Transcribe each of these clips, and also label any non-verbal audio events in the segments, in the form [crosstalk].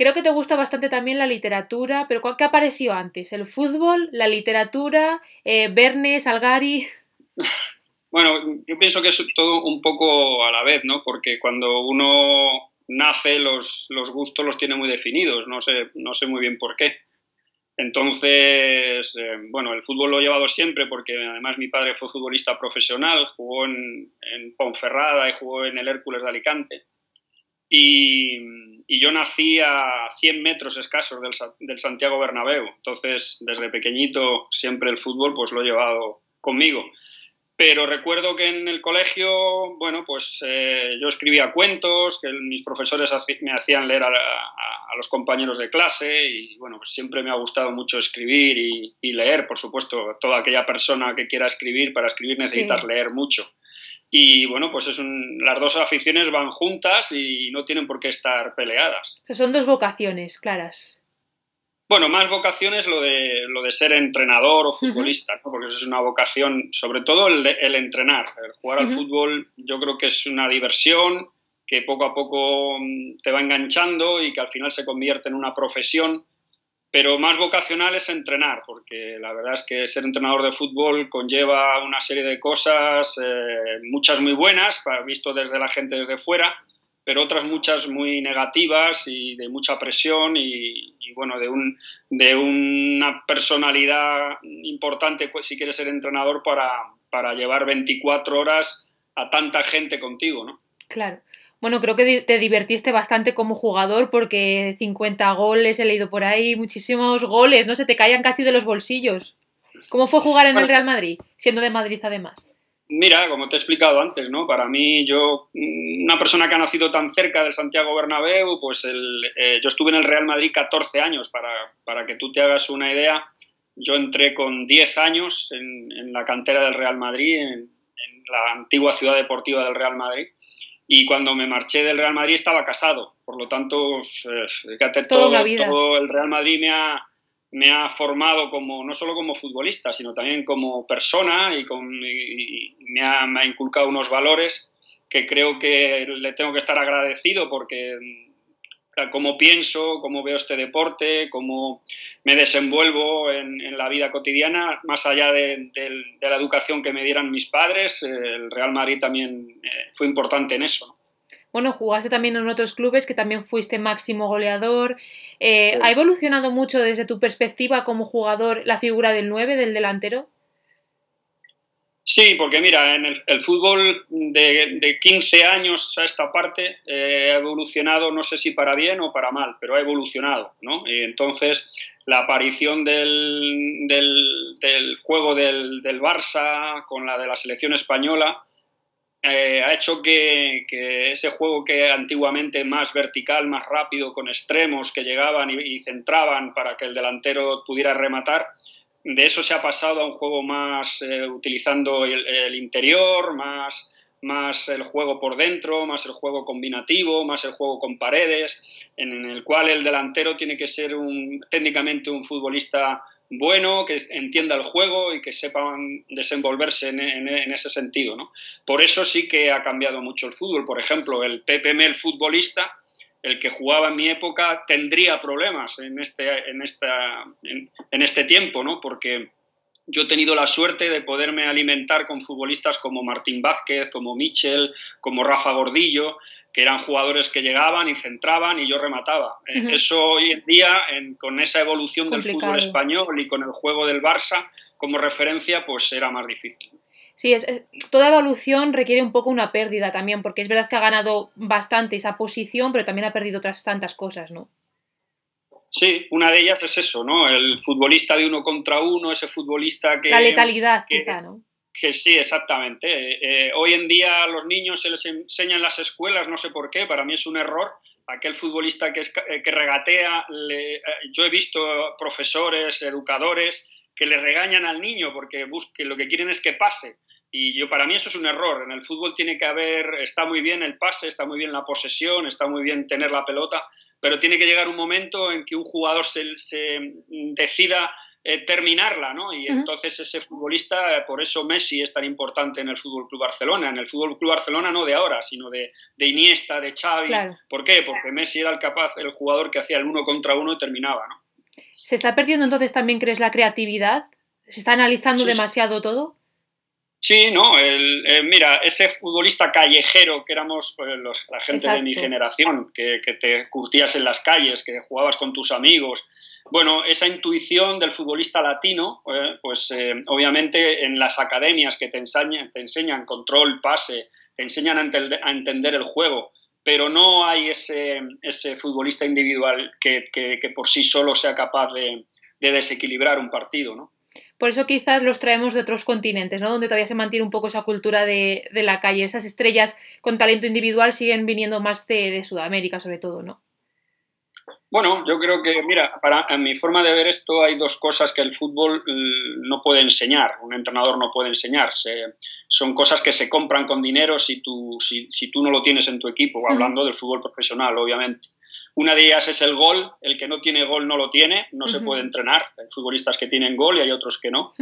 Creo que te gusta bastante también la literatura, pero ¿qué apareció antes? ¿El fútbol, la literatura, eh, Verne, Salgari? [laughs] Bueno, yo pienso que es todo un poco a la vez, ¿no? Porque cuando uno nace, los, los gustos los tiene muy definidos, no sé, no sé muy bien por qué. Entonces, eh, bueno, el fútbol lo he llevado siempre porque además mi padre fue futbolista profesional, jugó en, en Ponferrada y jugó en el Hércules de Alicante. Y, y yo nací a 100 metros escasos del, del, Santiago Bernabéu. Entonces, desde pequeñito, siempre el fútbol pues lo he llevado conmigo. Pero recuerdo que en el colegio, bueno, pues eh, yo escribía cuentos, que mis profesores me hacían leer a, a, a, los compañeros de clase y, bueno, pues siempre me ha gustado mucho escribir y, y leer, por supuesto. Toda aquella persona que quiera escribir, para escribir necesitas sí. leer mucho. Y bueno, pues es un, las dos aficiones van juntas y no tienen por qué estar peleadas. Son dos vocaciones claras. Bueno, más vocaciones lo de, lo de ser entrenador o futbolista, uh -huh. ¿no? porque eso es una vocación, sobre todo el, de, el entrenar. El jugar uh -huh. al fútbol yo creo que es una diversión que poco a poco mm, te va enganchando y que al final se convierte en una profesión pero más vocacional es entrenar, porque la verdad es que ser entrenador de fútbol conlleva una serie de cosas, eh, muchas muy buenas, visto desde la gente desde fuera, pero otras muchas muy negativas y de mucha presión y, y bueno, de, un, de una personalidad importante pues, si quieres ser entrenador para, para llevar 24 horas a tanta gente contigo, ¿no? Claro. Bueno, creo que te divertiste bastante como jugador porque 50 goles he leído por ahí, muchísimos goles, no se te caían casi de los bolsillos. ¿Cómo fue jugar en el Real Madrid, siendo de Madrid además? Mira, como te he explicado antes, ¿no? Para mí, yo, una persona que ha nacido tan cerca del Santiago Bernabéu, pues el, eh, yo estuve en el Real Madrid 14 años, para, para que tú te hagas una idea. Yo entré con 10 años en, en la cantera del Real Madrid, en, en la antigua ciudad deportiva del Real Madrid y cuando me marché del Real Madrid estaba casado. Por lo tanto, fíjate, todo, todo el Real Madrid me ha, me ha formado como, no solo como futbolista, sino también como persona y, con, y me, ha, me ha inculcado unos valores que creo que le tengo que estar agradecido porque cómo pienso, cómo veo este deporte, cómo me desenvuelvo en, en la vida cotidiana, más allá de, de, de, la educación que me dieran mis padres, el Real Madrid también eh, fue importante en eso. Bueno, jugaste también en otros clubes que también fuiste máximo goleador. Eh, ¿Ha evolucionado mucho desde tu perspectiva como jugador la figura del 9, del delantero? Sí, porque mira, en el, fútbol de, de, 15 años a esta parte eh, ha evolucionado, no sé si para bien o para mal, pero ha evolucionado, ¿no? Y entonces la aparición del, juego del, Barça con la de la selección española eh, ha hecho que, ese juego que antiguamente más vertical, más rápido, con extremos que llegaban y centraban para que el delantero pudiera rematar, de eso se ha pasado a un juego más eh, utilizando el, interior, más, más el juego por dentro, más el juego combinativo, más el juego con paredes, en, el cual el delantero tiene que ser un, técnicamente un futbolista bueno, que entienda el juego y que sepan desenvolverse en, en, en, ese sentido. ¿no? Por eso sí que ha cambiado mucho el fútbol. Por ejemplo, el PPM, el futbolista, el que jugaba en mi época tendría problemas en este, en esta, en, en este tiempo, ¿no? Porque yo he tenido la suerte de poderme alimentar con futbolistas como Martín Vázquez, como Michel, como Rafa Gordillo, que eran jugadores que llegaban y centraban y yo remataba. Uh -huh. Eso hoy en día, en, con esa evolución Complicado. del fútbol español y con el juego del Barça como referencia, pues era más difícil. Sí, es, es, toda evolución requiere un poco una pérdida también, porque es verdad que ha ganado bastante esa posición, pero también ha perdido otras tantas cosas, ¿no? Sí, una de ellas es eso, ¿no? El futbolista de uno contra uno, ese futbolista que... La letalidad, que, quizá, ¿no? Que sí, exactamente. Eh, hoy en día a los niños se les enseña en las escuelas, no sé por qué, para mí es un error, aquel futbolista que, es, eh, que regatea, le, eh, yo he visto profesores, educadores, que le regañan al niño porque busque, lo que quieren es que pase y yo, para mí eso es un error. En el fútbol tiene que haber, está muy bien el pase, está muy bien la posesión, está muy bien tener la pelota, pero tiene que llegar un momento en que un jugador se, se decida eh, terminarla, ¿no? Y entonces ese futbolista, por eso Messi es tan importante en el Fútbol Club Barcelona, en el Fútbol Club Barcelona no de ahora, sino de, Iniesta, de Xavi. ¿Por qué? Porque Messi era el capaz, el jugador que hacía el uno contra uno y terminaba, ¿no? ¿Se está perdiendo entonces también, crees, la creatividad? ¿Se está analizando demasiado todo? Sí, no, el, mira, ese futbolista callejero que éramos pues, los, la gente de mi generación, que, que, te curtías en las calles, que jugabas con tus amigos, bueno, esa intuición del futbolista latino, eh, pues eh, obviamente en las academias que te enseñan, te enseñan control, pase, te enseñan a, entender el juego, pero no hay ese, ese futbolista individual que, por sí solo sea capaz de, desequilibrar un partido, ¿no? Por eso quizás los traemos de otros continentes, ¿no? Donde todavía se mantiene un poco esa cultura de, la calle. Esas estrellas con talento individual siguen viniendo más de, de Sudamérica, sobre todo, ¿no? Bueno, yo creo que, mira, para en mi forma de ver esto hay dos cosas que el fútbol mm, no puede enseñar, un entrenador no puede enseñar. son cosas que se compran con dinero si tú, si, si tú no lo tienes en tu equipo, hablando del fútbol profesional, obviamente. Una de ellas es el gol, el que no tiene gol no lo tiene, no se puede entrenar, hay futbolistas que tienen gol y hay otros que no.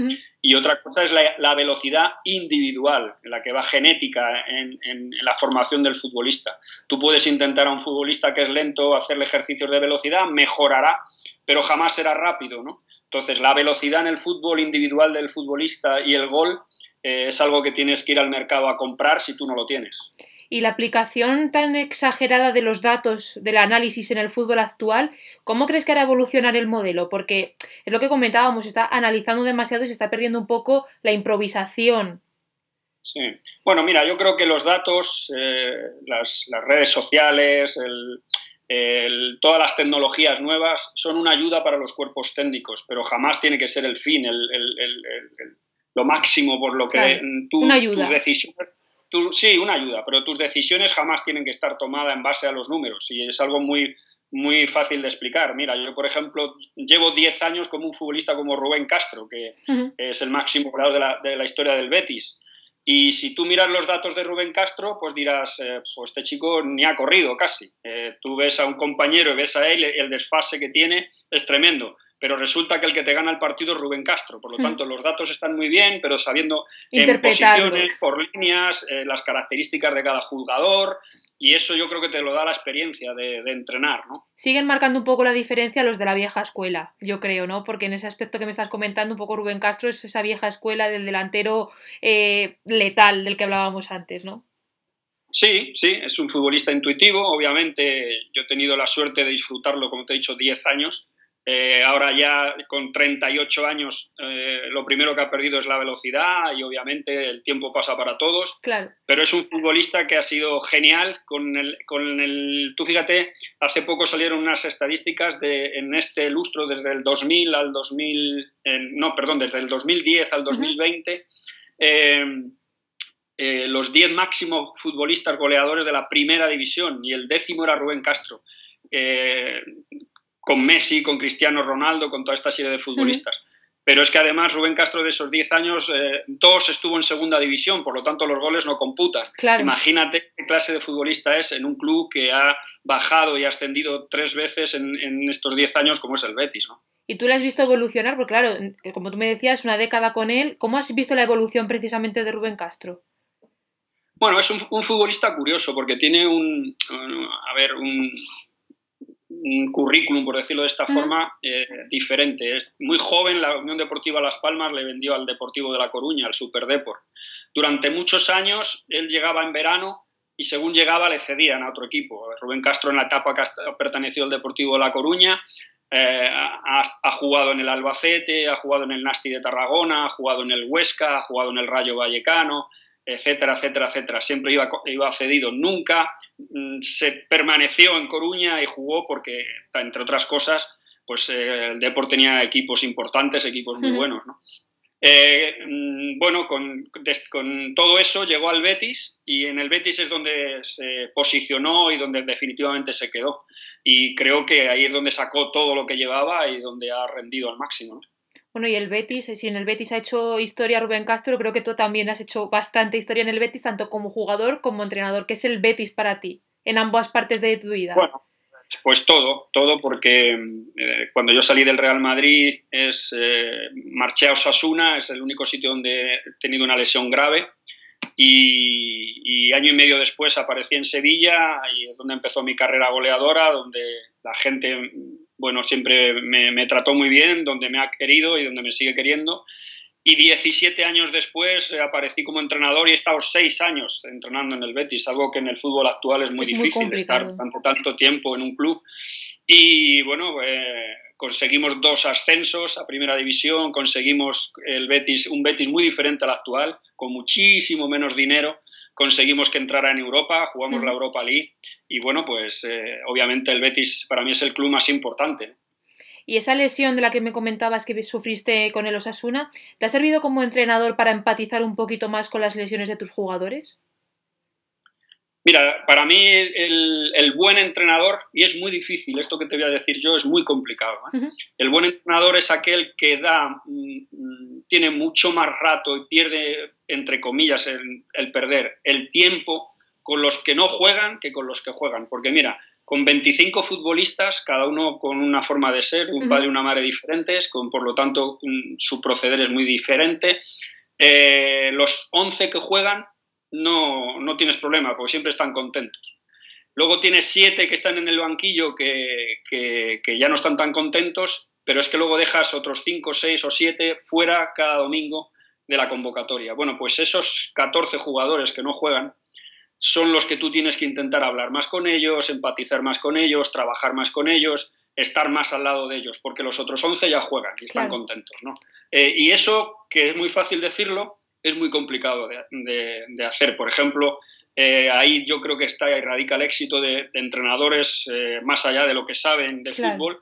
Y otra cosa es la, velocidad individual, la que va genética en, la formación del futbolista. Tú puedes intentar a un futbolista que es lento hacerle ejercicios de velocidad, mejorará, pero jamás será rápido, ¿no? Entonces, la velocidad en el fútbol individual del futbolista y el gol eh, es algo que tienes que ir al mercado a comprar si tú no lo tienes y la aplicación tan exagerada de los datos del análisis en el fútbol actual, ¿cómo crees que hará evolucionar el modelo? Porque es lo que comentábamos, está analizando demasiado y se está perdiendo un poco la improvisación. Sí, bueno, mira, yo creo que los datos, eh, las, redes sociales, todas las tecnologías nuevas son una ayuda para los cuerpos técnicos, pero jamás tiene que ser el fin, lo máximo por lo que tú, una ayuda sí, una ayuda, pero tus decisiones jamás tienen que estar tomadas en base a los números y es algo muy, muy fácil de explicar. Mira, yo, por ejemplo, llevo 10 años como un futbolista como Rubén Castro, que es el máximo de la, de la, historia del Betis. Y si tú miras los datos de Rubén Castro, pues dirás, eh, pues este chico ni ha corrido casi. Eh, tú ves a un compañero y ves a él, el desfase que tiene es tremendo pero resulta que el que te gana el partido es Rubén Castro. Por lo hmm. tanto, los datos están muy bien, pero sabiendo en posiciones, por líneas, eh, las características de cada jugador, y eso yo creo que te lo da la experiencia de, entrenar, ¿no? Siguen marcando un poco la diferencia los de la vieja escuela, yo creo, ¿no? Porque en ese aspecto que me estás comentando, un poco Rubén Castro es esa vieja escuela del delantero eh, letal del que hablábamos antes, ¿no? Sí, sí, es un futbolista intuitivo. Obviamente, yo he tenido la suerte de disfrutarlo, como te he dicho, 10 años eh, ahora ya con 38 años eh, lo primero que ha perdido es la velocidad y obviamente el tiempo pasa para todos. Claro. Pero es un futbolista que ha sido genial con el, con el... Tú fíjate, hace poco salieron unas estadísticas de en este lustro desde el 2000 al 2000... no, perdón, desde el 2010 al 2020. Eh, los 10 máximos futbolistas goleadores de la primera división y el décimo era Rubén Castro con Messi, con Cristiano Ronaldo, con toda esta serie de futbolistas. Pero es que además Rubén Castro de esos 10 años, eh, dos estuvo en segunda división, por lo tanto los goles no computan. Imagínate qué clase de futbolista es en un club que ha bajado y ascendido tres veces en, estos 10 años como es el Betis. ¿no? Y tú le has visto evolucionar, porque claro, como tú me decías, una década con él, ¿cómo has visto la evolución precisamente de Rubén Castro? Bueno, es un, un futbolista curioso porque tiene un, a ver, un, un currículum, por decirlo de esta forma, eh, diferente. Es muy joven, la Unión Deportiva Las Palmas le vendió al Deportivo de La Coruña, al Superdeport. Durante muchos años él llegaba en verano y según llegaba le cedían a otro equipo. Rubén Castro en la etapa que ha pertenecido al Deportivo de La Coruña eh, ha, ha, jugado en el Albacete, ha jugado en el Nasti de Tarragona, ha jugado en el Huesca, ha jugado en el Rayo Vallecano, etcétera, etcétera, etcétera. Siempre iba, iba cedido, nunca mm, se permaneció en Coruña y jugó porque, entre otras cosas, pues eh, el Deport tenía equipos importantes, equipos muy buenos, ¿no? Eh, mm, bueno, con, con, todo eso llegó al Betis y en el Betis es donde se posicionó y donde definitivamente se quedó. Y creo que ahí es donde sacó todo lo que llevaba y donde ha rendido al máximo. ¿no? Bueno, y el Betis, si en el Betis ha hecho historia Rubén Castro, creo que tú también has hecho bastante historia en el Betis, tanto como jugador como entrenador. ¿Qué es el Betis para ti en ambas partes de tu vida? Bueno, pues todo, todo porque eh, cuando yo salí del Real Madrid es, eh, marché a Osasuna, es el único sitio donde he tenido una lesión grave y, año y medio después aparecí en Sevilla y es donde empezó mi carrera goleadora, donde la gente, bueno, siempre me, me trató muy bien, donde me ha querido y donde me sigue queriendo y 17 años después eh, aparecí como entrenador y he estado 6 años entrenando en el Betis, algo que en el fútbol actual es muy difícil, estar tanto, tanto tiempo en un club. Y bueno, eh, conseguimos dos ascensos a primera división, conseguimos el Betis, un Betis muy diferente al actual, con muchísimo menos dinero, conseguimos que entrara en Europa, jugamos la Europa League y bueno, pues eh, obviamente el Betis para mí es el club más importante. Y esa lesión de la que me comentabas que sufriste con el Osasuna, ¿te ha servido como entrenador para empatizar un poquito más con las lesiones de tus jugadores? Mira, para mí el, buen entrenador, y es muy difícil, esto que te voy a decir yo es muy complicado, ¿eh? el buen entrenador es aquel que da, mm, mm, tiene mucho más rato y pierde, entre comillas, el, el perder el tiempo con los que no juegan que con los que juegan. Porque mira, con 25 futbolistas, cada uno con una forma de ser, un padre y una madre diferentes, con, por lo tanto su proceder es muy diferente. Eh, los 11 que juegan no, no, tienes problema, porque siempre están contentos. Luego tienes 7 que están en el banquillo que, que, que, ya no están tan contentos, pero es que luego dejas otros 5, 6 o 7 fuera cada domingo de la convocatoria. Bueno, pues esos 14 jugadores que no juegan, son los que tú tienes que intentar hablar más con ellos, empatizar más con ellos, trabajar más con ellos, estar más al lado de ellos, porque los otros 11 ya juegan y están contentos. ¿no? Eh, y eso, que es muy fácil decirlo, es muy complicado de, hacer. Por ejemplo, eh, ahí yo creo que está y radica el éxito de, entrenadores eh, más allá de lo que saben de fútbol,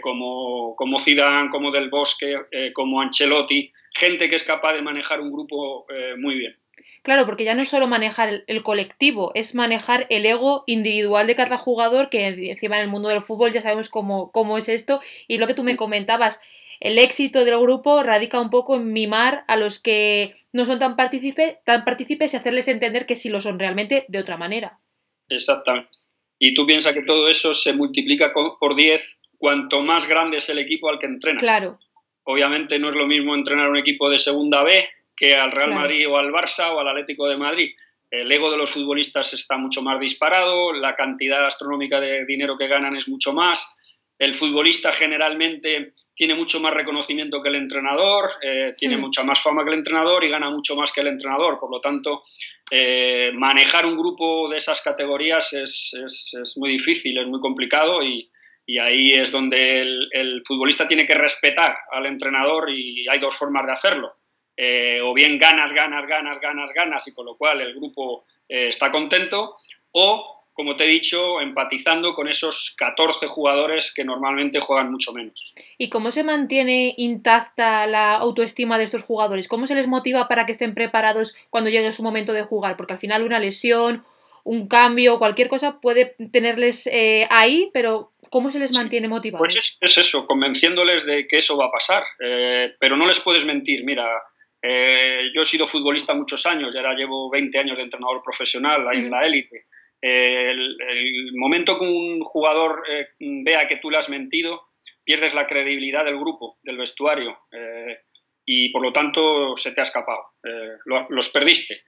como, como Zidane, como Del Bosque, como Ancelotti, gente que es capaz de manejar un grupo muy bien. Claro, porque ya no es solo manejar el, colectivo, es manejar el ego individual de cada jugador, que encima en el mundo del fútbol ya sabemos cómo, cómo es esto, y lo que tú me comentabas, el éxito del grupo radica un poco en mimar a los que no son tan, partícipe, tan partícipes y hacerles entender que sí lo son realmente de otra manera. Exactamente. Y tú piensas que todo eso se multiplica por 10 cuanto más grande es el equipo al que entrenas. Claro. Obviamente no es lo mismo entrenar un equipo de segunda B que al Real Madrid o al Barça o al Atlético de Madrid. El ego de los futbolistas está mucho más disparado, la cantidad astronómica de dinero que ganan es mucho más. El futbolista generalmente tiene mucho más reconocimiento que el entrenador, eh, tiene mm. mucha más fama que el entrenador y gana mucho más que el entrenador. Por lo tanto, eh, manejar un grupo de esas categorías es, es, muy difícil, es muy complicado y, y ahí es donde el, el, futbolista tiene que respetar al entrenador y hay dos formas de hacerlo. Eh, o bien ganas, ganas, ganas, ganas, ganas, y con lo cual el grupo está contento, o, como te he dicho, empatizando con esos 14 jugadores que normalmente juegan mucho menos. ¿Y cómo se mantiene intacta la autoestima de estos jugadores? ¿Cómo se les motiva para que estén preparados cuando llegue su momento de jugar? Porque al final una lesión, un cambio, cualquier cosa puede tenerles eh, ahí, pero ¿Cómo se les mantiene motivados? Pues es, eso, convenciéndoles de que eso va a pasar. pero no les puedes mentir. Mira, eh, yo he sido futbolista muchos años y ahora llevo 20 años de entrenador profesional en la élite. El, momento que un jugador eh, vea que tú le has mentido, pierdes la credibilidad del grupo, del vestuario, eh, y por lo tanto se te ha escapado. los perdiste.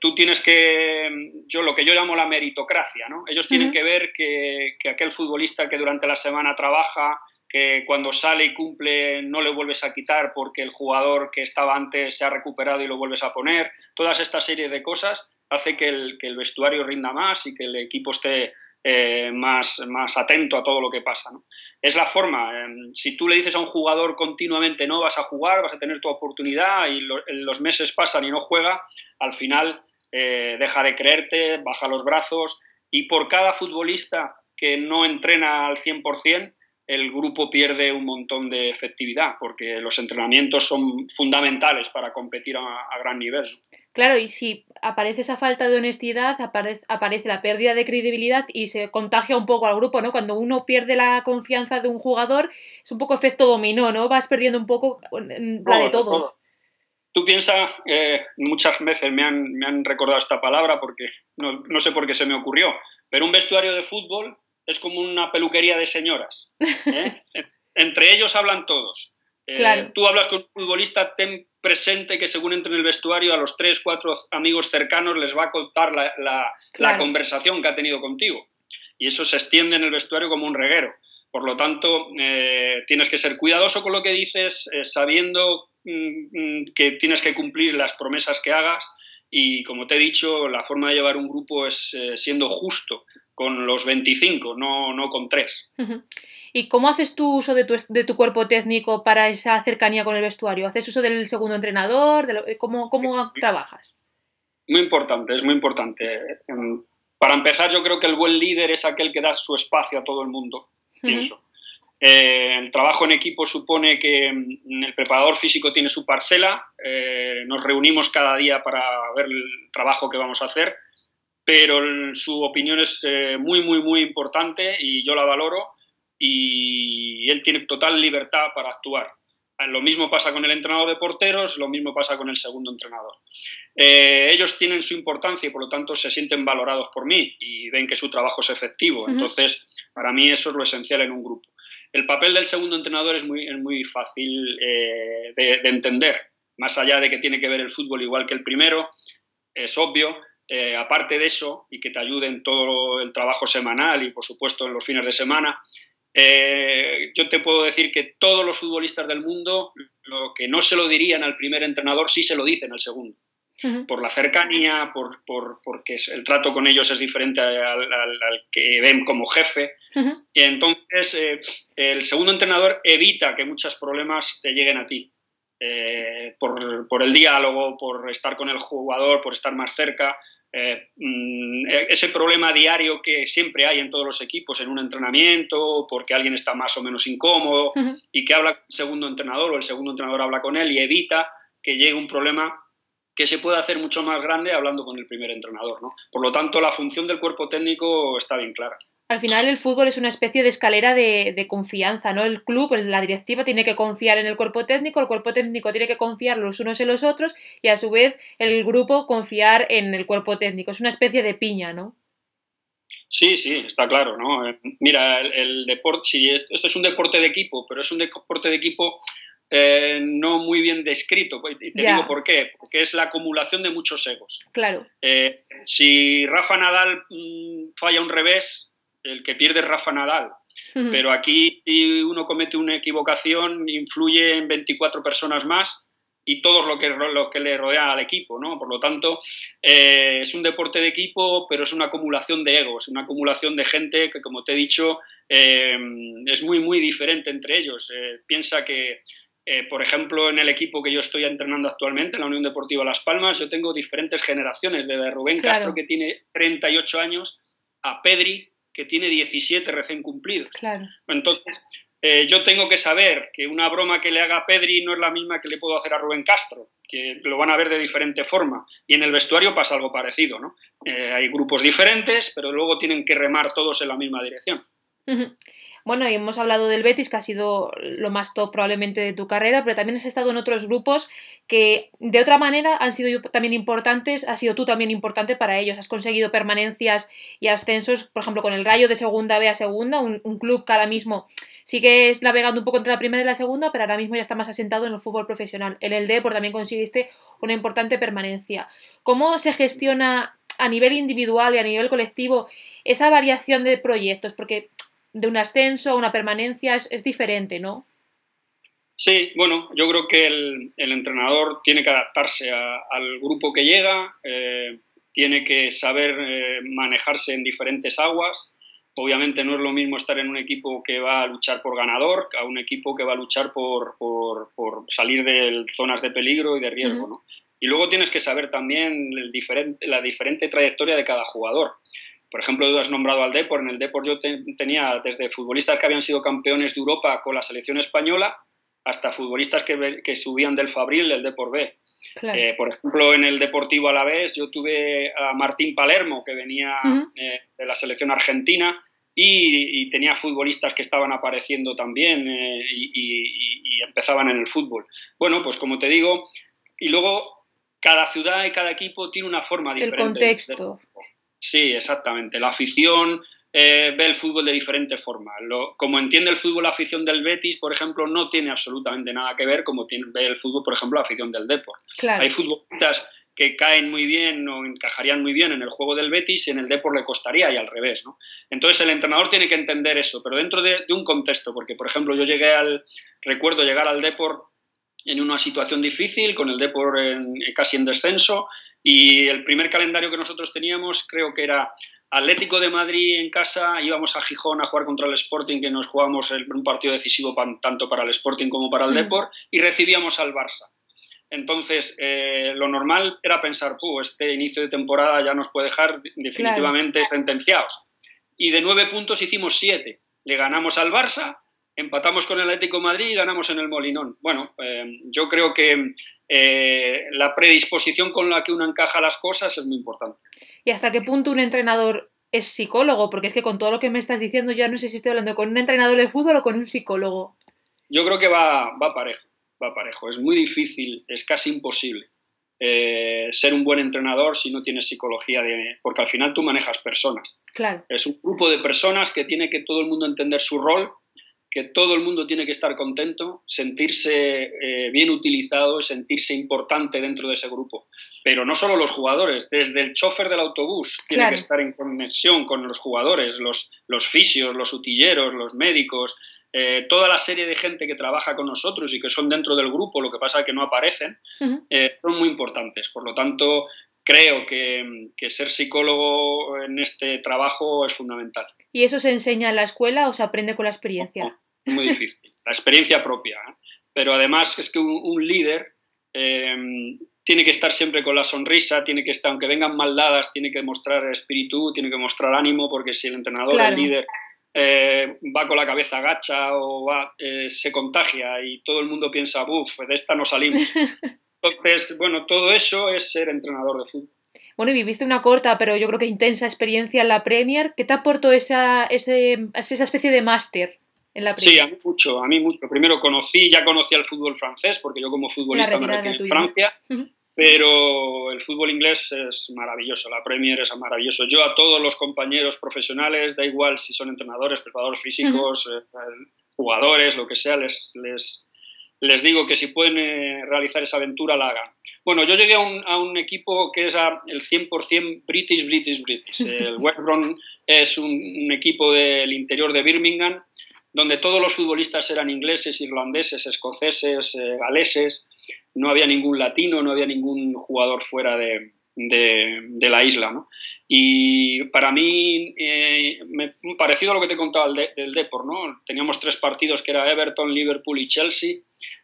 tú tienes que, yo lo que yo llamo la meritocracia, ¿no? Ellos tienen que ver que, que aquel futbolista que durante la semana trabaja, que cuando sale y cumple no le vuelves a quitar porque el jugador que estaba antes se ha recuperado y lo vuelves a poner. Todas esta serie de cosas hace que el, vestuario rinda más y que el equipo esté eh, más, más atento a todo lo que pasa. Es la forma. Em, si tú le dices a un jugador continuamente no vas a jugar, vas a tener tu oportunidad y los meses pasan y no juega, al final eh, deja de creerte, baja los brazos y por cada futbolista que no entrena al 100%, el grupo pierde un montón de efectividad, porque los entrenamientos son fundamentales para competir a, gran nivel. Claro, y si aparece esa falta de honestidad, aparece, la pérdida de credibilidad y se contagia un poco al grupo, ¿no? Cuando uno pierde la confianza de un jugador, es un poco efecto dominó, ¿no? Vas perdiendo un poco la de todos. Tú piensas, eh, muchas veces me han, recordado esta palabra porque no, no sé por qué se me ocurrió, pero un vestuario de fútbol es como una peluquería de señoras. ¿eh? [laughs] Entre ellos hablan todos. Eh, tú hablas con un futbolista, ten presente que según entre en el vestuario a los tres, cuatro amigos cercanos les va a contar la, conversación que ha tenido contigo. Y eso se extiende en el vestuario como un reguero. Por lo tanto, eh, tienes que ser cuidadoso con lo que dices, sabiendo mm, mm, que tienes que cumplir las promesas que hagas y como te he dicho, la forma de llevar un grupo es eh, siendo justo con los 25, no, no con 3. ¿Y cómo haces tú uso de tu, de tu, cuerpo técnico para esa cercanía con el vestuario? ¿Haces uso del segundo entrenador? De ¿Cómo, cómo trabajas? Muy importante, es muy importante. Para empezar, yo creo que el buen líder es aquel que da su espacio a todo el mundo, pienso. Eh, el trabajo en equipo supone que mm, el preparador físico tiene su parcela, eh, nos reunimos cada día para ver el trabajo que vamos a hacer, pero su opinión es eh, muy, muy, muy importante y yo la valoro y él tiene total libertad para actuar. Lo mismo pasa con el entrenador de porteros, lo mismo pasa con el segundo entrenador. ellos tienen su importancia y por lo tanto se sienten valorados por mí y ven que su trabajo es efectivo. Entonces, para mí eso es lo esencial en un grupo. El papel del segundo entrenador es muy, muy fácil eh, de, entender, más allá de que tiene que ver el fútbol igual que el primero, es obvio. Eh, aparte de eso, y que te ayude en todo el trabajo semanal y por supuesto en los fines de semana, eh, yo te puedo decir que todos los futbolistas del mundo, lo que no se lo dirían al primer entrenador, sí se lo dicen al segundo por la cercanía, por, por, porque el trato con ellos es diferente al, que ven como jefe. Y entonces eh, el segundo entrenador evita que muchos problemas te lleguen a ti. Eh, por, por, el diálogo, por estar con el jugador, por estar más cerca. Eh, mm, ese problema diario que siempre hay en todos los equipos, en un entrenamiento, porque alguien está más o menos incómodo y que habla con el segundo entrenador o el segundo entrenador habla con él y evita que llegue un problema que se puede hacer mucho más grande hablando con el primer entrenador. ¿no? Por lo tanto, la función del cuerpo técnico está bien clara. Al final el fútbol es una especie de escalera de, confianza, ¿no? El club, la directiva tiene que confiar en el cuerpo técnico, el cuerpo técnico tiene que confiar los unos en los otros y a su vez el grupo confiar en el cuerpo técnico. Es una especie de piña, ¿no? Sí, sí, está claro, ¿no? Mira, el, el deporte, sí, esto es un deporte de equipo, pero es un deporte de equipo eh, no muy bien descrito. Y te digo por qué, porque es la acumulación de muchos egos. Claro. Eh, si Rafa Nadal mm, falla un revés, el que pierde es Rafa Nadal. Pero aquí si uno comete una equivocación, influye en 24 personas más y todos los que, los que le rodean al equipo, ¿no? Por lo tanto, eh, es un deporte de equipo, pero es una acumulación de egos, una acumulación de gente que, como te he dicho, es muy, muy diferente entre ellos. piensa que eh, por ejemplo, en el equipo que yo estoy entrenando actualmente, en la Unión Deportiva Las Palmas, yo tengo diferentes generaciones, desde Rubén Castro, que tiene 38 años, a Pedri, que tiene 17 recién cumplidos. Claro. Entonces, eh, yo tengo que saber que una broma que le haga a Pedri no es la misma que le puedo hacer a Rubén Castro, que lo van a ver de diferente forma. Y en el vestuario pasa algo parecido, ¿no? Eh, hay grupos diferentes, pero luego tienen que remar todos en la misma dirección. Bueno, y hemos hablado del Betis, que ha sido lo más top probablemente de tu carrera, pero también has estado en otros grupos que de otra manera han sido también importantes, has sido tú también importante para ellos, has conseguido permanencias y ascensos, por ejemplo, con el Rayo de segunda B a segunda, un, club que ahora mismo sigue navegando un poco entre la primera y la segunda, pero ahora mismo ya está más asentado en el fútbol profesional. En el Depor también conseguiste una importante permanencia. ¿Cómo se gestiona a nivel individual y a nivel colectivo esa variación de proyectos? Porque de un ascenso a una permanencia es, diferente, ¿no? Sí, bueno, yo creo que el, entrenador tiene que adaptarse al grupo que llega, eh, tiene que saber eh, manejarse en diferentes aguas. Obviamente no es lo mismo estar en un equipo que va a luchar por ganador a un equipo que va a luchar por, salir de zonas de peligro y de riesgo. ¿no? Y luego tienes que saber también el diferente, la diferente trayectoria de cada jugador. Por ejemplo, tú has nombrado al Depor. En el Depor yo tenía desde futbolistas que habían sido campeones de Europa con la selección española hasta futbolistas que, subían del Fabril, del Depor B. Eh, por ejemplo, en el Deportivo Alavés yo tuve a Martín Palermo, que venía eh, de la selección argentina, y, tenía futbolistas que estaban apareciendo también eh, y, y, empezaban en el fútbol. Bueno, pues como te digo, y luego cada ciudad y cada equipo tiene una forma diferente. El contexto. Sí, exactamente. La afición, eh, ve el fútbol de diferente forma. como entiende el fútbol la afición del Betis, por ejemplo, no tiene absolutamente nada que ver como tiene, ve el fútbol, por ejemplo, la afición del Depor. Hay futbolistas que caen muy bien o encajarían muy bien en el juego del Betis y en el Depor le costaría y al revés. ¿no? Entonces el entrenador tiene que entender eso, pero dentro de, un contexto, porque por ejemplo yo llegué al, recuerdo llegar al Depor en una situación difícil, con el Depor casi en descenso, y el primer calendario que nosotros teníamos creo que era Atlético de Madrid en casa, íbamos a Gijón a jugar contra el Sporting, que nos jugábamos un partido decisivo tanto para el Sporting como para el mm. Depor, y recibíamos al Barça. Entonces, eh, lo normal era pensar, este inicio de temporada ya nos puede dejar definitivamente sentenciados. Y de nueve puntos hicimos siete. Le ganamos al Barça, empatamos con el Atlético de Madrid y ganamos en el Molinón. Bueno, eh, yo creo que eh, la predisposición con la que uno encaja las cosas es muy importante y hasta qué punto un entrenador es psicólogo, porque es que con todo lo que me estás diciendo ya no sé si estoy hablando con un entrenador de fútbol o con un psicólogo. Yo creo que va, va parejo, va parejo. Es muy difícil, es casi imposible eh, ser un buen entrenador si no tienes psicología, de, porque al final tú manejas personas. Claro. Es un grupo de personas que tiene que todo el mundo entender su rol que todo el mundo tiene que estar contento, sentirse eh, bien utilizado, sentirse importante dentro de ese grupo. Pero no solo los jugadores, desde el chofer del autobús tiene que estar en conexión con los jugadores, los, los fisios, los utilleros, los médicos, eh, toda la serie de gente que trabaja con nosotros y que son dentro del grupo, lo que pasa es que no aparecen, eh, son muy importantes. Por lo tanto, creo que, que, ser psicólogo en este trabajo es fundamental. ¿Y eso se enseña en la escuela o se aprende con la experiencia? Muy difícil, la experiencia propia. ¿eh? Pero además es que un, líder eh, tiene que estar siempre con la sonrisa, tiene que estar, aunque vengan mal dadas, tiene que mostrar espíritu, tiene que mostrar ánimo, porque si el entrenador, el líder, eh, va con la cabeza gacha o va, se contagia y todo el mundo piensa, uff, de esta no salimos. [laughs] Entonces, bueno, todo eso es ser entrenador de fútbol. Bueno, y viviste una corta, pero yo creo que intensa experiencia en la Premier. ¿Qué te aportó esa, esa especie de máster? Sí, a mí mucho, a mí mucho. Primero conocí, ya conocía el fútbol francés, porque yo como futbolista me en Francia, pero el fútbol inglés es maravilloso, la Premier es maravilloso. Yo a todos los compañeros profesionales, da igual si son entrenadores, preparadores físicos, eh, jugadores, lo que sea, les, les, les digo que si pueden eh, realizar esa aventura, la hagan. Bueno, yo llegué a un, a un equipo que es el 100% British, British, British. [laughs] El West Brom es un, un equipo del interior de Birmingham, donde todos los futbolistas eran ingleses, irlandeses, escoceses, eh, galeses, no había ningún latino, no había ningún jugador fuera de, la isla. Y para mí, eh, me, parecido a lo que te he contado del Depor, ¿no? teníamos tres partidos que era Everton, Liverpool y Chelsea,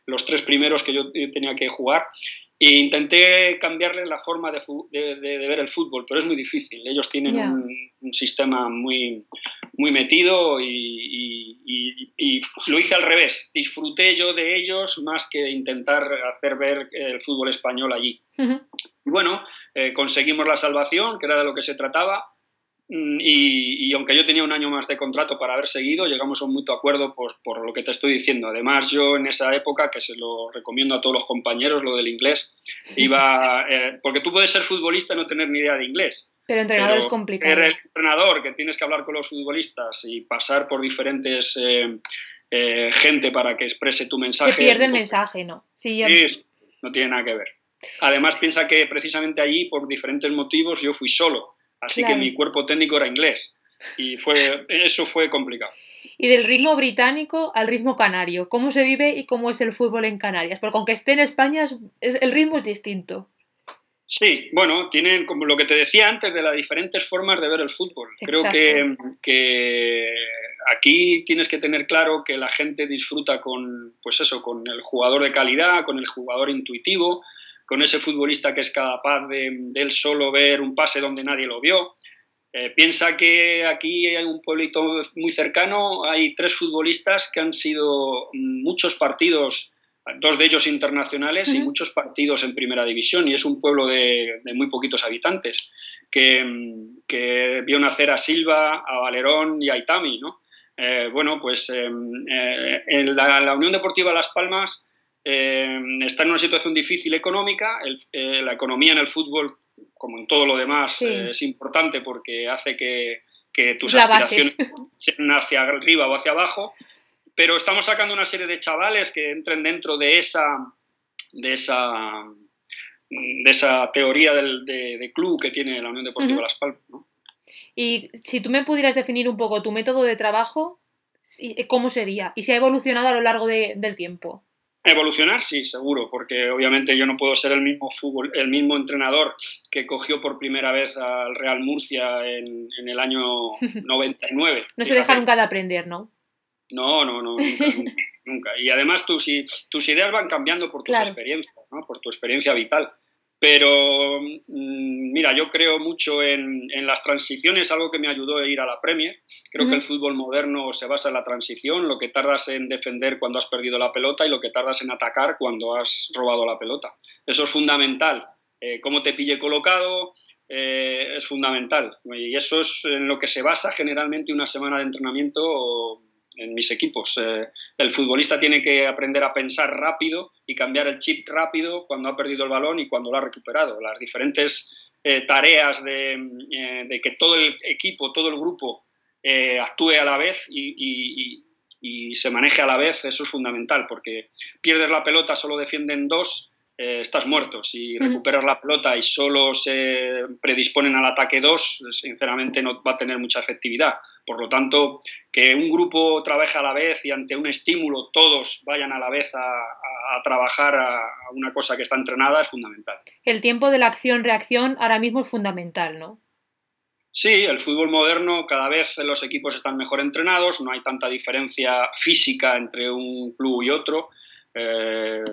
los tres primeros que yo tenía que jugar, e intenté cambiarle la forma de, ver el fútbol, pero es muy difícil. Ellos tienen un, sistema muy, muy metido y, lo hice al revés. Disfruté yo de ellos más que intentar hacer ver el fútbol español allí. Bueno, eh, conseguimos la salvación, que era de lo que se trataba. Mm, y, aunque yo tenía un año más de contrato para haber seguido, llegamos a un mutuo acuerdo por, por, lo que te estoy diciendo. Además, yo en esa época, que se lo recomiendo a todos los compañeros, lo del inglés, [laughs] iba. Eh, porque tú puedes ser futbolista y no tener ni idea de inglés. Pero entrenador es complicado. Eres el entrenador que tienes que hablar con los futbolistas y pasar por diferentes eh, eh, gente para que exprese tu mensaje. Se pierde el mensaje, ¿no? Sí, no tiene nada que ver. Además, piensa que precisamente allí, por diferentes motivos, yo fui solo Así que mi cuerpo técnico era inglés y fue, eso fue complicado. Y del ritmo británico al ritmo canario, ¿cómo se vive y cómo es el fútbol en Canarias? Porque aunque esté en España, el ritmo es distinto. Sí, bueno, tienen como lo que te decía antes de las diferentes formas de ver el fútbol. Creo que, que, aquí tienes que tener claro que la gente disfruta con, pues eso, con el jugador de calidad, con el jugador intuitivo, con ese futbolista que es capaz de, él solo ver un pase donde nadie lo vio. Eh, piensa que aquí hay un pueblito muy cercano, hay tres futbolistas que han sido muchos partidos, dos de ellos internacionales y muchos partidos en primera división, y es un pueblo de, muy poquitos habitantes, que, vio nacer a Silva, a Valerón y a Itami. ¿no? Eh, bueno, pues eh, en la Unión Deportiva Las Palmas eh, está en una situación difícil económica. Eh, la economía en el fútbol, como en todo lo demás, eh, es importante porque hace que, que tus aspiraciones sean hacia arriba o hacia abajo, pero estamos sacando una serie de chavales que entren dentro de esa, de esa, de esa teoría del, de, club que tiene la Unión Deportiva Las Palmas. Y si tú me pudieras definir un poco tu método de trabajo, ¿cómo sería? ¿Y si ha evolucionado a lo largo del tiempo? Evolucionar, sí, seguro, porque obviamente yo no puedo ser el mismo fútbol, el mismo entrenador que cogió por primera vez al Real Murcia en, el año [laughs] 99. no se deja nunca de aprender, ¿no? No, no, no, nunca, [laughs] Y además tus, tus ideas van cambiando por tus experiencias, ¿no? por tu experiencia vital. Pero mm, mira, yo creo mucho en, las transiciones, algo que me ayudó a ir a la Premier. Creo que el fútbol moderno se basa en la transición, lo que tardas en defender cuando has perdido la pelota y lo que tardas en atacar cuando has robado la pelota. Eso es fundamental. Eh, cómo te pille colocado eh, es fundamental. Y eso es en lo que se basa generalmente una semana de entrenamiento en mis equipos. Eh, el futbolista tiene que aprender a pensar rápido y cambiar el chip rápido cuando ha perdido el balón y cuando lo ha recuperado. Las diferentes eh, tareas de, eh, de, que todo el equipo, todo el grupo actúe a la vez y, y, se maneje a la vez, eso es fundamental, porque pierdes la pelota, solo defienden dos, estás muerto. Si recuperas la pelota y solo se predisponen al ataque dos, sinceramente no va a tener mucha efectividad. Por lo tanto, que un grupo trabaje a la vez y ante un estímulo todos vayan a la vez a, trabajar a, una cosa que está entrenada es fundamental. El tiempo de la acción-reacción ahora mismo es fundamental, ¿no? Sí, el fútbol moderno cada vez los equipos están mejor entrenados, no hay tanta diferencia física entre un club y otro. Eh,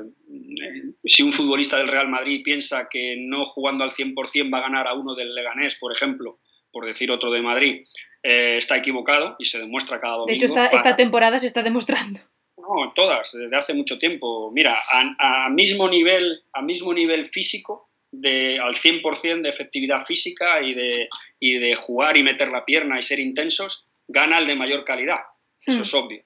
si un futbolista del Real Madrid piensa que no jugando al 100% va a ganar a uno del Leganés, por ejemplo, por decir otro de Madrid, eh, está equivocado y se demuestra cada domingo. De hecho, esta, temporada se está demostrando. No, todas, desde hace mucho tiempo. Mira, a, mismo, nivel, a mismo nivel físico, de, al 100% de efectividad física y de, y de jugar y meter la pierna y ser intensos, gana el de mayor calidad. Eso hmm. es obvio.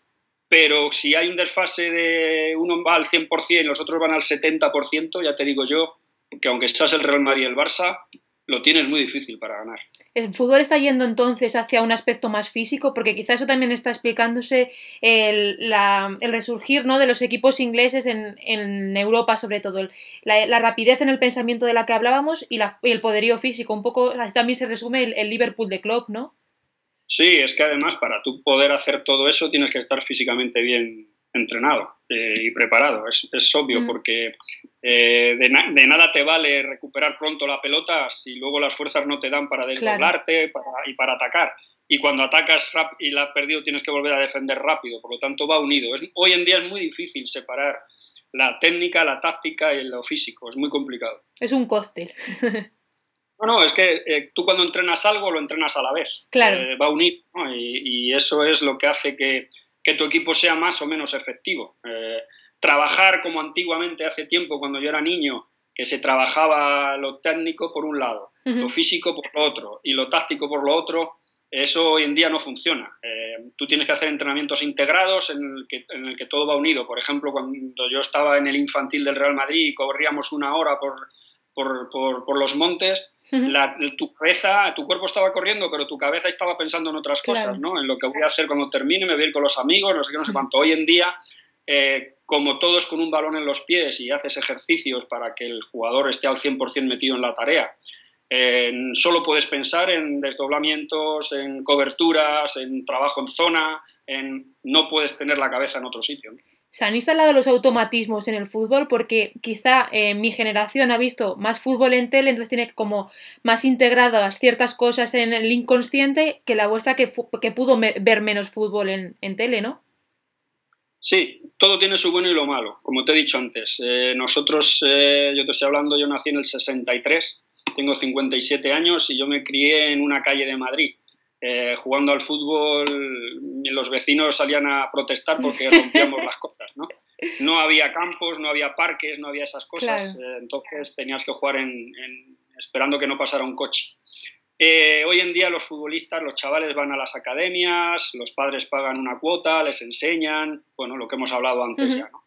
Pero si hay un desfase de uno va al 100% y los otros van al 70%, ya te digo yo que aunque seas el Real Madrid y el Barça, lo tienes muy difícil para ganar. ¿El fútbol está yendo entonces hacia un aspecto más físico? Porque quizá eso también está explicándose el, resurgir ¿no? de los equipos ingleses en, Europa, sobre todo. La, rapidez en el pensamiento de la que hablábamos y, el poderío físico. Un poco así también se resume el, Liverpool de Klopp, ¿no? Sí, es que además para tú poder hacer todo eso tienes que estar físicamente bien entrenado eh, y preparado. Es, obvio, mm. porque eh, de, nada te vale recuperar pronto la pelota si luego las fuerzas no te dan para desdoblarte y para atacar. Y cuando atacas y la has perdido tienes que volver a defender rápido, por lo tanto va unido. hoy en día es muy difícil separar la técnica, la táctica y lo físico, es muy complicado. Es un cóctel. No, no, es que eh, tú cuando entrenas algo lo entrenas a la vez. Claro. va unido. y, eso es lo que hace que, que tu equipo sea más o menos efectivo. Eh, trabajar como antiguamente hace tiempo, cuando yo era niño, que se trabajaba lo técnico por un lado, lo físico por lo otro y lo táctico por lo otro, eso hoy en día no funciona. Eh, tú tienes que hacer entrenamientos integrados en el, que, en el, que, todo va unido. Por ejemplo, cuando yo estaba en el infantil del Real Madrid y corríamos una hora por, por, por, los montes, tu cabeza, tu cuerpo estaba corriendo, pero tu cabeza estaba pensando en otras cosas, ¿no? En lo que voy a hacer cuando termine, me voy a ir con los amigos, no sé qué, no sé cuánto. Hoy en día, eh, como todos con un balón en los pies y haces ejercicios para que el jugador esté al 100% metido en la tarea, solo puedes pensar en desdoblamientos, en coberturas, en trabajo en zona, en no puedes tener la cabeza en otro sitio. Se han instalado los automatismos en el fútbol porque quizá eh, mi generación ha visto más fútbol en tele, entonces tiene como más integradas ciertas cosas en el inconsciente que la vuestra que, que pudo ver menos fútbol en, tele, ¿no? Sí, todo tiene su bueno y lo malo, como te he dicho antes. Eh, nosotros, eh, yo te estoy hablando, yo nací en el 63, tengo 57 años y yo me crié en una calle de Madrid. Eh, jugando al fútbol los vecinos salían a protestar porque rompíamos las cosas, ¿no? No había campos, no había parques, no había esas cosas, eh, entonces tenías que jugar en, esperando que no pasara un coche. Eh, hoy en día los futbolistas, los chavales van a las academias, los padres pagan una cuota, les enseñan, bueno, lo que hemos hablado antes ya, ¿no?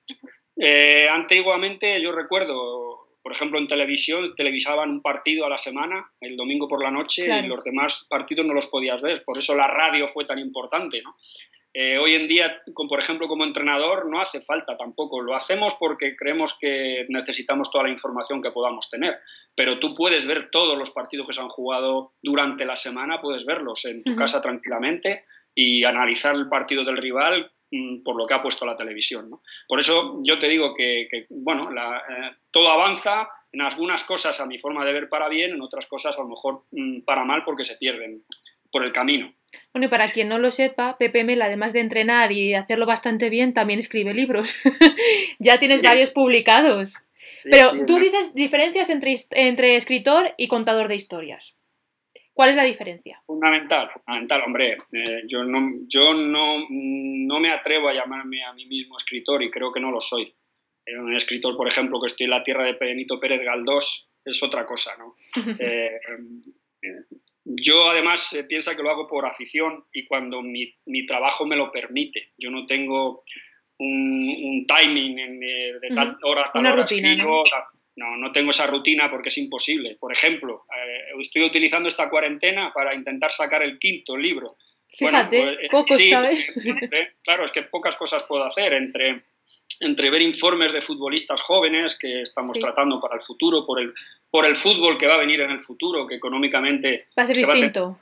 antiguamente yo recuerdo por ejemplo, en televisión televisaban un partido a la semana, el domingo por la noche, y los demás partidos no los podías ver. Por eso la radio fue tan importante, ¿no? Eh, hoy en día, por ejemplo, como entrenador, no hace falta tampoco. Lo hacemos porque creemos que necesitamos toda la información que podamos tener. Pero tú puedes ver todos los partidos que se han jugado durante la semana, puedes verlos en tu casa tranquilamente y analizar el partido del rival por lo que ha puesto la televisión. Por eso yo te digo que, bueno, eh, todo avanza, en algunas cosas a mi forma de ver para bien, en otras cosas a lo mejor mm, para mal porque se pierden por el camino. Bueno, y para quien no lo sepa, Pepe Mel, además de entrenar y hacerlo bastante bien, también escribe libros. [laughs] ya tienes varios publicados. Pero tú dices diferencias entre, entre escritor y contador de historias. ¿Cuál es la diferencia? Fundamental, fundamental, hombre. Eh, yo no, yo no, no, me atrevo a llamarme a mí mismo escritor y creo que no lo soy. Eh, un escritor, por ejemplo, que estoy en la tierra de Benito Pérez Galdós, es otra cosa, ¿no? [laughs] Eh, yo además pienso que lo hago por afición y cuando mi, mi trabajo me lo permite. Yo no tengo un, timing de, tal hora a tal hora rutina, ¿no? ¿No? tengo esa rutina porque es imposible. Por ejemplo, eh, estoy utilizando esta cuarentena para intentar sacar el quinto libro. Fíjate, pues, eh, ¿sabes? claro, es que pocas cosas puedo hacer entre, entre ver informes de futbolistas jóvenes que estamos tratando para el futuro, por el, por el fútbol que va a venir en el futuro, que económicamente va a ser distinto.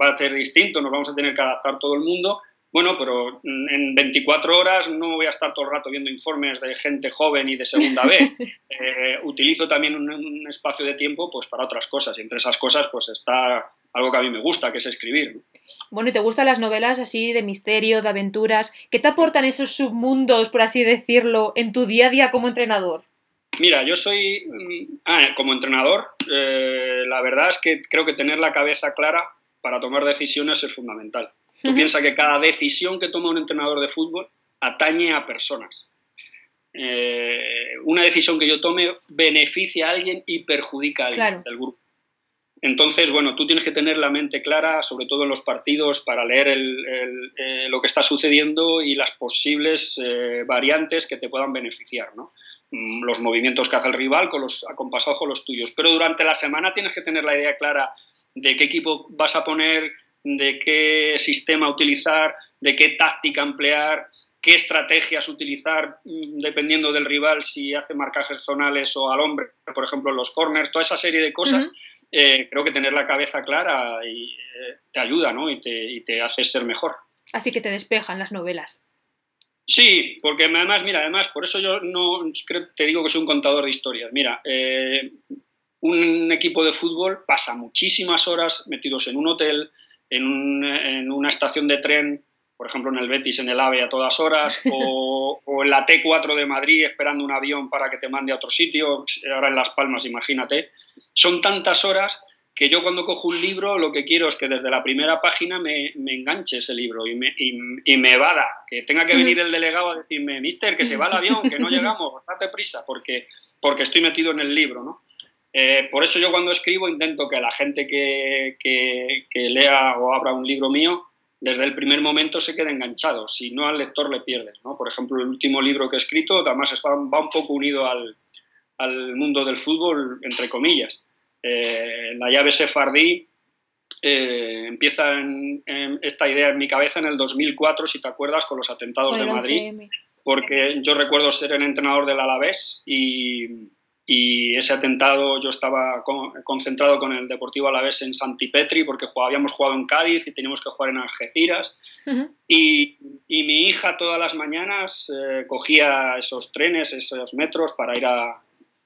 va a ser distinto, nos vamos a tener que adaptar todo el mundo bueno, pero en 24 horas no voy a estar todo el rato viendo informes de gente joven y de segunda B. [laughs] Eh, utilizo también un, espacio de tiempo pues, para otras cosas y entre esas cosas pues está algo que a mí me gusta, que es escribir. Bueno, ¿y te gustan las novelas así de misterio, de aventuras? ¿Qué te aportan esos submundos, por así decirlo, en tu día a día como entrenador? Mira, yo soy, mm, ah, como entrenador, eh, la verdad es que creo que tener la cabeza clara para tomar decisiones es fundamental. Tú piensas que cada decisión que toma un entrenador de fútbol atañe a personas. Eh, una decisión que yo tome beneficia a alguien y perjudica a alguien del grupo. Entonces, bueno, tú tienes que tener la mente clara, sobre todo en los partidos, para leer eh, lo que está sucediendo y las posibles eh, variantes que te puedan beneficiar, ¿no? Mm, los movimientos que hace el rival con los, acompasados con los tuyos. Pero durante la semana tienes que tener la idea clara de qué equipo vas a poner, de qué sistema utilizar, de qué táctica emplear, qué estrategias utilizar mm, dependiendo del rival, si hace marcajes zonales o al hombre, por ejemplo, los corners, toda esa serie de cosas. Eh, creo que tener la cabeza clara y, eh, te ayuda ¿no? y, te, hace ser mejor. Así que te despejan las novelas. Sí, porque además, mira, además, por eso yo no te digo que soy un contador de historias. Mira, eh, un equipo de fútbol pasa muchísimas horas metidos en un hotel, en, una estación de tren, por ejemplo en el Betis, en el AVE a todas horas, [laughs] o, en la T4 de Madrid esperando un avión para que te mande a otro sitio, ahora en Las Palmas, imagínate. Son tantas horas que yo cuando cojo un libro lo que quiero es que desde la primera página me, enganche ese libro y me, y, me vada, que tenga que venir el delegado a decirme, mister, que se va el avión, que no [laughs] llegamos, date prisa, porque, porque estoy metido en el libro, ¿no? Eh, por eso yo cuando escribo intento que la gente que, lea o abra un libro mío, desde el primer momento se quede enganchado, si no al lector le pierdes. ¿no? Por ejemplo, el último libro que he escrito además va un poco unido al, mundo del fútbol, entre comillas. Eh, la llave sefardí eh, empieza en, esta idea en mi cabeza en el 2004, si te acuerdas, con los atentados de Madrid, porque yo recuerdo ser el entrenador del Alavés y y ese atentado yo estaba concentrado con el Deportivo Alavés en Santipetri porque habíamos jugado en Cádiz y teníamos que jugar en Algeciras y, y, mi hija todas las mañanas eh, cogía esos trenes, esos metros para ir a,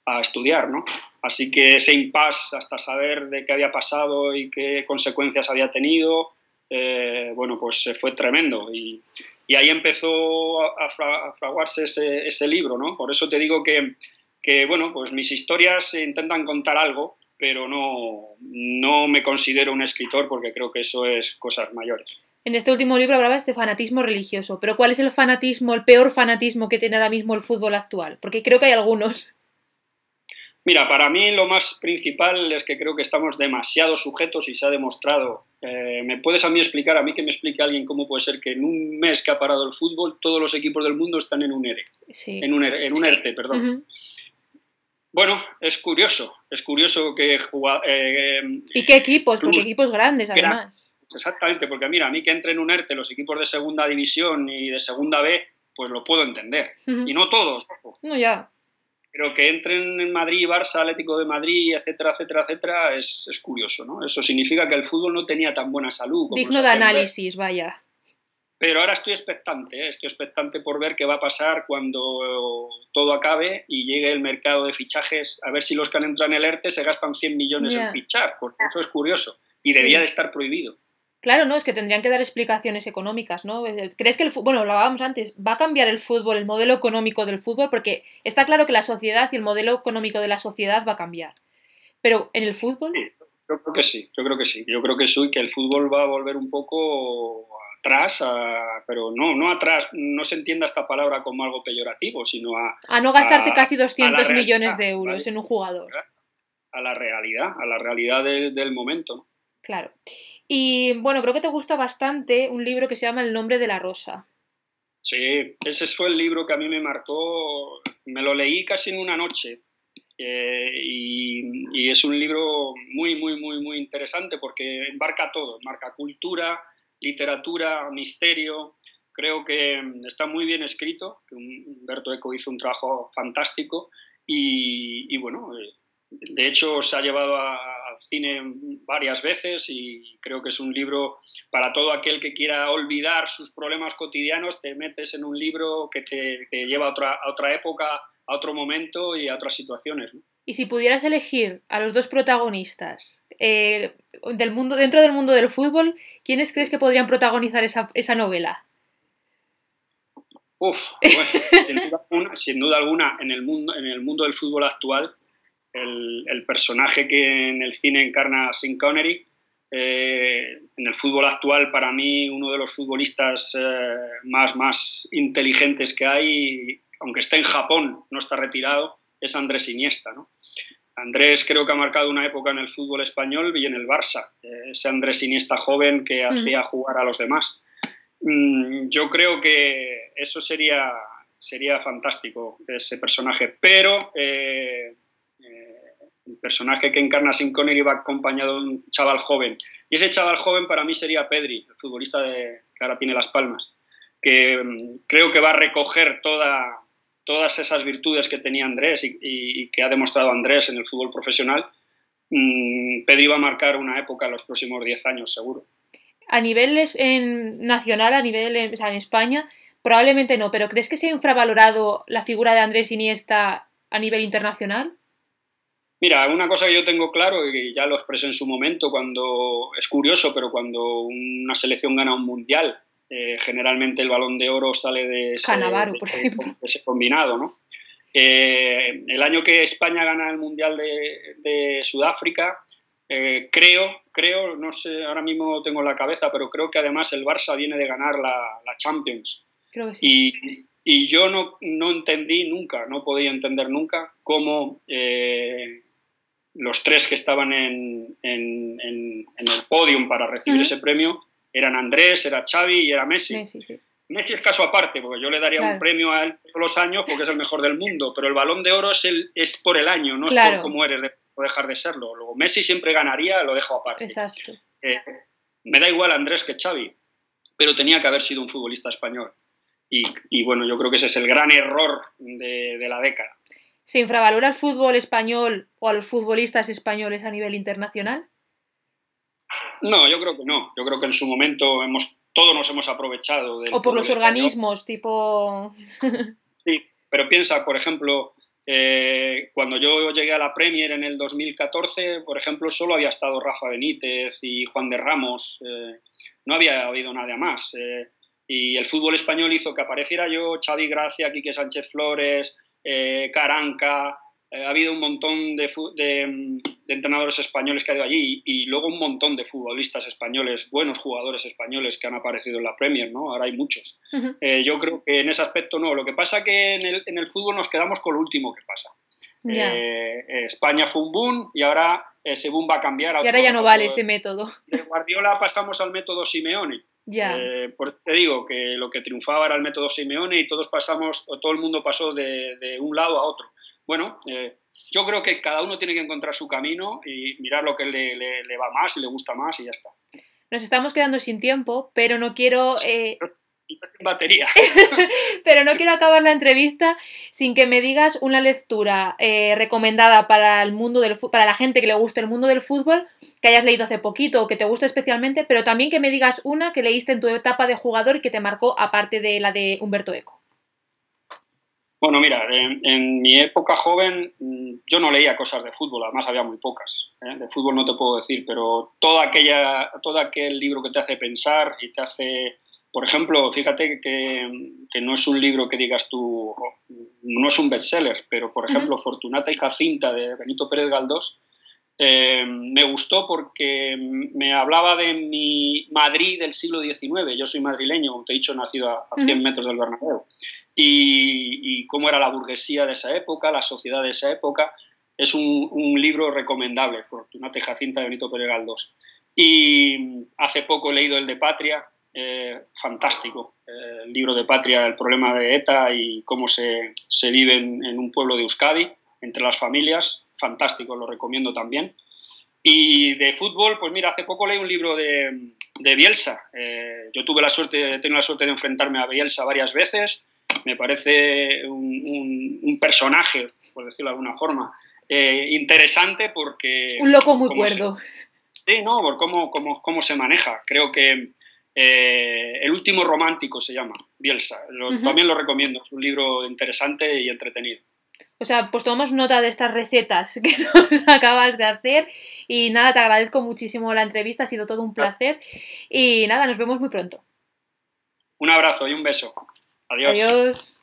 a estudiar, ¿no? Así que ese impasse hasta saber de qué había pasado y qué consecuencias había tenido, eh, bueno, pues fue tremendo y, y ahí empezó a, fraguarse ese, ese libro, ¿no? Por eso te digo que que, bueno, pues mis historias intentan contar algo, pero no, no me considero un escritor porque creo que eso es cosas mayores. En este último libro hablabas de fanatismo religioso, pero ¿cuál es el fanatismo, el peor fanatismo que tiene ahora mismo el fútbol actual? Porque creo que hay algunos. Mira, para mí lo más principal es que creo que estamos demasiado sujetos y se ha demostrado. Eh, ¿Me puedes a mí explicar, a mí que me explique alguien cómo puede ser que en un mes que ha parado el fútbol todos los equipos del mundo están en un ERE? En un, ERE, en un ERTE, perdón. Bueno, es curioso, es curioso que... Eh, ¿Y qué equipos? Porque equipos grandes, además. Exactamente, porque mira, a mí que entren un ERTE los equipos de segunda división y de segunda B, pues lo puedo entender. Y no todos. No, ya. Pero que entren en Madrid, Barça, Atlético de Madrid, etcétera, etcétera, etcétera, es, es curioso, ¿no? Eso significa que el fútbol no tenía tan buena salud. Digno de análisis, vaya. Pero ahora estoy expectante, ¿eh? estoy expectante por ver qué va a pasar cuando todo acabe y llegue el mercado de fichajes, a ver si los que han entrado en el ERTE se gastan 100 millones en fichar, porque eso es curioso y debía de estar prohibido. Claro, no, es que tendrían que dar explicaciones económicas, ¿no? ¿Crees que el fútbol, bueno, lo hablábamos antes, va a cambiar el fútbol, el modelo económico del fútbol? Porque está claro que la sociedad y el modelo económico de la sociedad va a cambiar. Pero en el fútbol... yo creo que sí, yo creo que sí. Yo creo que sí, que el fútbol va a volver un poco atrás, pero no, no atrás, no se entienda esta palabra como algo peyorativo, sino a... A no gastarte casi 200 millones de euros en un jugador. A la realidad, a la realidad del momento. Claro. Y bueno, creo que te gusta bastante un libro que se llama El nombre de la rosa. Sí, ese fue el libro que a mí me marcó, me lo leí casi en una noche. Eh, y, y, es un libro muy, muy, muy, muy interesante porque embarca todo, marca cultura, literatura, misterio. Creo que está muy bien escrito, que Humberto Eco hizo un trabajo fantástico y, bueno, eh, de hecho se ha llevado al cine varias veces y creo que es un libro para todo aquel que quiera olvidar sus problemas cotidianos, te metes en un libro que te, lleva a otra época, a otro momento y a otras situaciones. Y si pudieras elegir a los dos protagonistas eh, del mundo, dentro del mundo del fútbol, ¿quiénes crees que podrían protagonizar esa, novela? Uf, [laughs] sin, duda alguna, en el mundo, en el mundo del fútbol actual, el, personaje que en el cine encarna Sin Connery, eh, en el fútbol actual, para mí, uno de los futbolistas eh, más, más inteligentes que hay, aunque esté en Japón, no está retirado, es Andrés Iniesta. ¿no? Andrés creo que ha marcado una época en el fútbol español y en el Barça, eh, ese Andrés Iniesta joven que hacía jugar a los demás. Mm, yo creo que eso sería, sería fantástico, ese personaje, pero eh, el personaje que encarna Sin Connery va acompañado de un chaval joven. Y ese chaval joven para mí sería Pedri, el futbolista de, que ahora tiene Las Palmas, que mm, creo que va a recoger toda, todas esas virtudes que tenía Andrés y, que ha demostrado Andrés en el fútbol profesional, mmm, Pedri va a marcar una época en los próximos 10 años, seguro. A nivel nacional, a nivel en, en España, probablemente no, pero ¿crees que se ha infravalorado la figura de Andrés Iniesta a nivel internacional? Mira, una cosa que yo tengo claro y ya lo expresé en su momento, cuando es curioso, pero cuando una selección gana un mundial eh, generalmente el balón de oro sale de ese, combinado, ¿no? Eh, el año que España gana el Mundial de, Sudáfrica, eh, creo, creo, no sé, ahora mismo tengo la cabeza, pero creo que además el Barça viene de ganar la, Champions. y, yo no, no, entendí nunca, no podía entender nunca cómo los tres que estaban en, en, el podium para recibir ese premio eran Andrés, era Xavi y era Messi. Messi, es caso aparte, porque yo le daría un premio a él todos los años porque es el mejor del mundo, pero el balón de oro es, el, es por el año, no es por cómo eres o dejar de serlo. Luego Messi siempre ganaría, lo dejo aparte. Exacto. Eh, me da igual Andrés que Xavi, pero tenía que haber sido un futbolista español. Y, bueno, yo creo que ese es el gran error de, de la década. ¿Se infravalora el fútbol español o a los futbolistas españoles a nivel internacional? No, yo creo que no. Yo creo que en su momento hemos, todos nos hemos aprovechado del O por los organismos, tipo... [laughs] sí, pero piensa, por ejemplo, eh, cuando yo llegué a la Premier en el 2014, por ejemplo, solo había estado Rafa Benítez y Juan de Ramos, eh, no había habido nada más. Eh, y el fútbol español hizo que apareciera yo, Xavi Gracia, Quique Sánchez Flores, Caranca, ha habido un montón de, entrenadores españoles que ha ido allí y, luego un montón de futbolistas españoles, buenos jugadores españoles que han aparecido en la Premier, ¿no? Ahora hay muchos. Eh, yo creo que en ese aspecto no. Lo que pasa es que en el, en el fútbol nos quedamos con lo último que pasa. Eh, España fue un boom y ahora ese boom va a cambiar. Y ahora ya no vale ese método. De Guardiola pasamos al método Simeone. Ya. Eh, te digo que lo que triunfaba era el método Simeone y todos pasamos, o todo el mundo pasó de, de un lado a otro bueno, eh, yo creo que cada uno tiene que encontrar su camino y mirar lo que le, le, va más y le gusta más y ya está. Nos estamos quedando sin tiempo, pero no quiero... Eh, [laughs] batería. [laughs] pero no quiero acabar la entrevista sin que me digas una lectura eh, recomendada para el mundo del para la gente que le guste el mundo del fútbol, que hayas leído hace poquito o que te guste especialmente, pero también que me digas una que leíste en tu etapa de jugador y que te marcó aparte de la de Humberto Eco. Bueno, mira, en, mi época joven mm, yo no leía cosas de fútbol, además había muy pocas. ¿eh? De fútbol no te puedo decir, pero toda aquella, todo aquel libro que te hace pensar y te hace, por ejemplo, fíjate que, no es un libro que digas tú, no es un bestseller, pero por ejemplo, Fortunata y Jacinta de Benito Pérez Galdós, eh, me gustó porque me hablaba de mi Madrid del siglo XIX. Yo soy madrileño, como te he dicho, nacido a, 100 metros del Bernabéu y, cómo era la burguesía de esa época, la sociedad de esa época. Es un, libro recomendable, Fortunate Jacinta de Benito Pérez Galdós. Y hace poco he leído el de Patria, eh, fantástico, eh, el libro de Patria, el problema de ETA y cómo se, se vive en, un pueblo de Euskadi, entre las familias, fantástico, lo recomiendo también. Y de fútbol, pues mira, hace poco leí un libro de, de Bielsa. Eh, yo tuve la suerte, tengo la suerte de enfrentarme a Bielsa varias veces me parece un, personaje, por decirlo de alguna forma, interesante porque... Un loco muy cuerdo. sí, no, por cómo, cómo, cómo, se maneja. Creo que eh, El último romántico se llama, Bielsa. También lo recomiendo, es un libro interesante y entretenido. O sea, pues tomamos nota de estas recetas [laughs] que nos acabas de hacer y nada, te agradezco muchísimo la entrevista, ha sido todo un placer y nada, nos vemos muy pronto. Un abrazo y un beso. Adiós. Adiós.